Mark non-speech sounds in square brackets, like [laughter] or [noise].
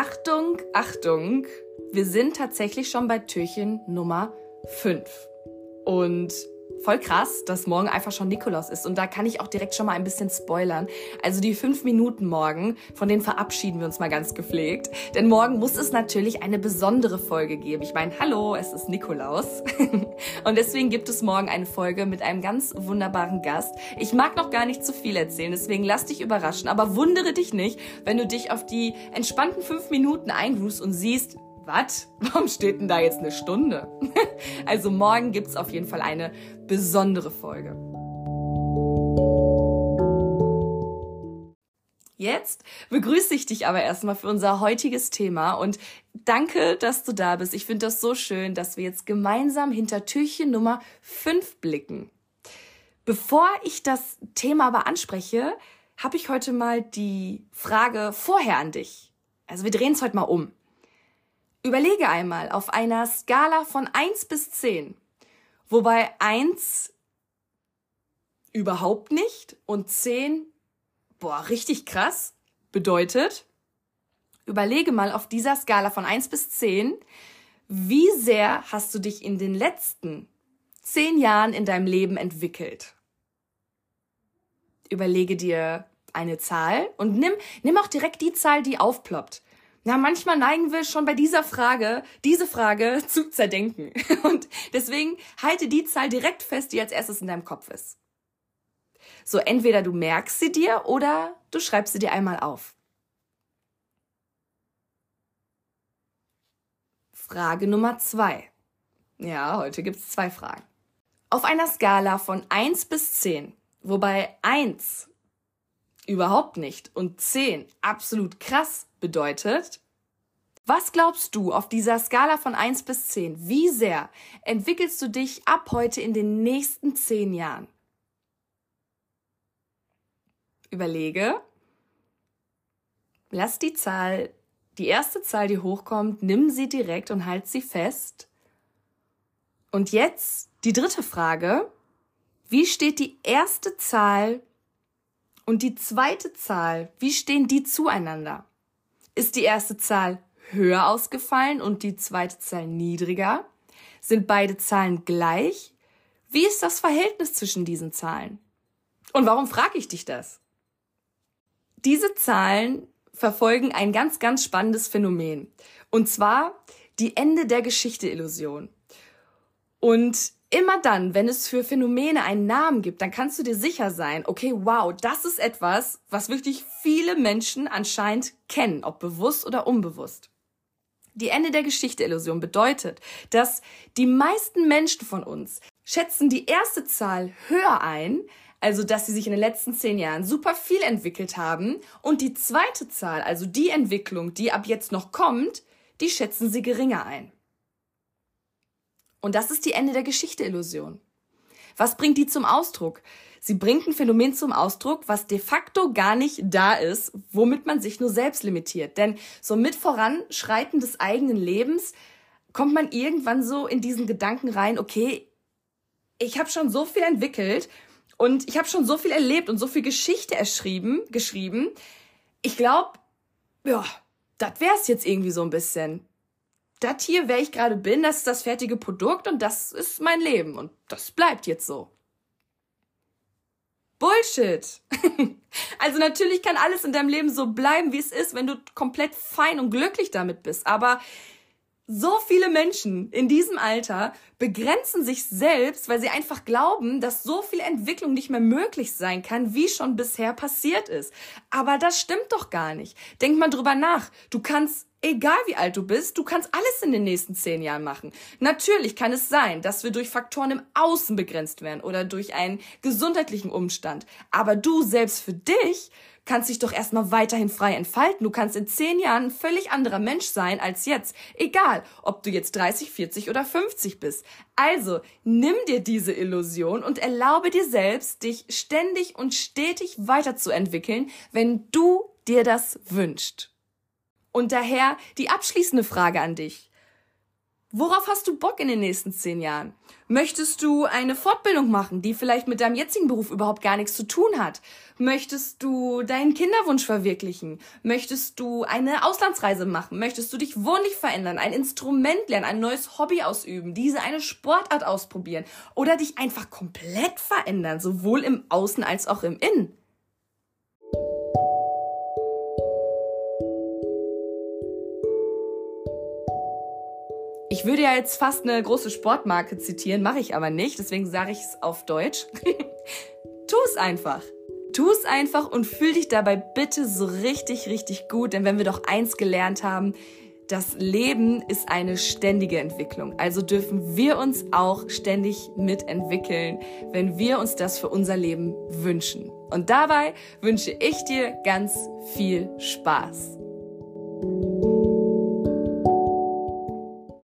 Achtung, Achtung, wir sind tatsächlich schon bei Türchen Nummer 5. Und voll krass, dass morgen einfach schon Nikolaus ist. Und da kann ich auch direkt schon mal ein bisschen spoilern. Also die fünf Minuten morgen, von denen verabschieden wir uns mal ganz gepflegt. Denn morgen muss es natürlich eine besondere Folge geben. Ich meine, hallo, es ist Nikolaus. [laughs] Und deswegen gibt es morgen eine Folge mit einem ganz wunderbaren Gast. Ich mag noch gar nicht zu viel erzählen, deswegen lass dich überraschen. Aber wundere dich nicht, wenn du dich auf die entspannten fünf Minuten eingrust und siehst, was? Warum steht denn da jetzt eine Stunde? [laughs] also morgen gibt's auf jeden Fall eine besondere Folge. Jetzt begrüße ich dich aber erstmal für unser heutiges Thema und danke, dass du da bist. Ich finde das so schön, dass wir jetzt gemeinsam hinter Türchen Nummer 5 blicken. Bevor ich das Thema aber anspreche, habe ich heute mal die Frage vorher an dich. Also wir drehen es heute mal um. Überlege einmal auf einer Skala von 1 bis 10, wobei 1 überhaupt nicht und 10, boah, richtig krass, bedeutet, überlege mal auf dieser Skala von 1 bis 10, wie sehr hast du dich in den letzten 10 Jahren in deinem Leben entwickelt? Überlege dir eine Zahl und nimm, nimm auch direkt die Zahl, die aufploppt. Na, manchmal neigen wir schon bei dieser Frage, diese Frage [laughs] zu zerdenken. [laughs] Und deswegen halte die Zahl direkt fest, die als erstes in deinem Kopf ist. So, entweder du merkst sie dir oder du schreibst sie dir einmal auf. Frage Nummer zwei. Ja, heute gibt's zwei Fragen. Auf einer Skala von 1 bis 10, wobei 1 überhaupt nicht und 10 absolut krass bedeutet, was glaubst du auf dieser Skala von 1 bis 10? Wie sehr entwickelst du dich ab heute in den nächsten 10 Jahren? Überlege, lass die Zahl, die erste Zahl, die hochkommt, nimm sie direkt und halt sie fest. Und jetzt die dritte Frage. Wie steht die erste Zahl und die zweite Zahl, wie stehen die zueinander? Ist die erste Zahl höher ausgefallen und die zweite Zahl niedriger? Sind beide Zahlen gleich? Wie ist das Verhältnis zwischen diesen Zahlen? Und warum frage ich dich das? Diese Zahlen verfolgen ein ganz, ganz spannendes Phänomen. Und zwar die Ende der Geschichte-Illusion. Und Immer dann, wenn es für Phänomene einen Namen gibt, dann kannst du dir sicher sein, okay, wow, das ist etwas, was wirklich viele Menschen anscheinend kennen, ob bewusst oder unbewusst. Die Ende der Geschichte-Illusion bedeutet, dass die meisten Menschen von uns schätzen die erste Zahl höher ein, also dass sie sich in den letzten zehn Jahren super viel entwickelt haben, und die zweite Zahl, also die Entwicklung, die ab jetzt noch kommt, die schätzen sie geringer ein. Und das ist die Ende der Geschichte-Illusion. Was bringt die zum Ausdruck? Sie bringt ein Phänomen zum Ausdruck, was de facto gar nicht da ist, womit man sich nur selbst limitiert. Denn so mit Voranschreiten des eigenen Lebens kommt man irgendwann so in diesen Gedanken rein, okay, ich habe schon so viel entwickelt und ich habe schon so viel erlebt und so viel Geschichte erschrieben, geschrieben. Ich glaube, ja, das wär's jetzt irgendwie so ein bisschen das hier, wer ich gerade bin, das ist das fertige Produkt und das ist mein Leben und das bleibt jetzt so. Bullshit. [laughs] also natürlich kann alles in deinem Leben so bleiben, wie es ist, wenn du komplett fein und glücklich damit bist. Aber so viele Menschen in diesem Alter begrenzen sich selbst, weil sie einfach glauben, dass so viel Entwicklung nicht mehr möglich sein kann, wie schon bisher passiert ist. Aber das stimmt doch gar nicht. Denk mal drüber nach. Du kannst Egal wie alt du bist, du kannst alles in den nächsten zehn Jahren machen. Natürlich kann es sein, dass wir durch Faktoren im Außen begrenzt werden oder durch einen gesundheitlichen Umstand. Aber du selbst für dich kannst dich doch erstmal weiterhin frei entfalten. Du kannst in zehn Jahren ein völlig anderer Mensch sein als jetzt. Egal, ob du jetzt 30, 40 oder 50 bist. Also, nimm dir diese Illusion und erlaube dir selbst, dich ständig und stetig weiterzuentwickeln, wenn du dir das wünschst. Und daher die abschließende Frage an dich. Worauf hast du Bock in den nächsten zehn Jahren? Möchtest du eine Fortbildung machen, die vielleicht mit deinem jetzigen Beruf überhaupt gar nichts zu tun hat? Möchtest du deinen Kinderwunsch verwirklichen? Möchtest du eine Auslandsreise machen? Möchtest du dich wohnlich verändern, ein Instrument lernen, ein neues Hobby ausüben, diese eine Sportart ausprobieren oder dich einfach komplett verändern, sowohl im Außen als auch im Innen? Ich würde ja jetzt fast eine große Sportmarke zitieren, mache ich aber nicht, deswegen sage ich es auf Deutsch. [laughs] tu es einfach. Tu es einfach und fühl dich dabei bitte so richtig, richtig gut, denn wenn wir doch eins gelernt haben, das Leben ist eine ständige Entwicklung. Also dürfen wir uns auch ständig mitentwickeln, wenn wir uns das für unser Leben wünschen. Und dabei wünsche ich dir ganz viel Spaß.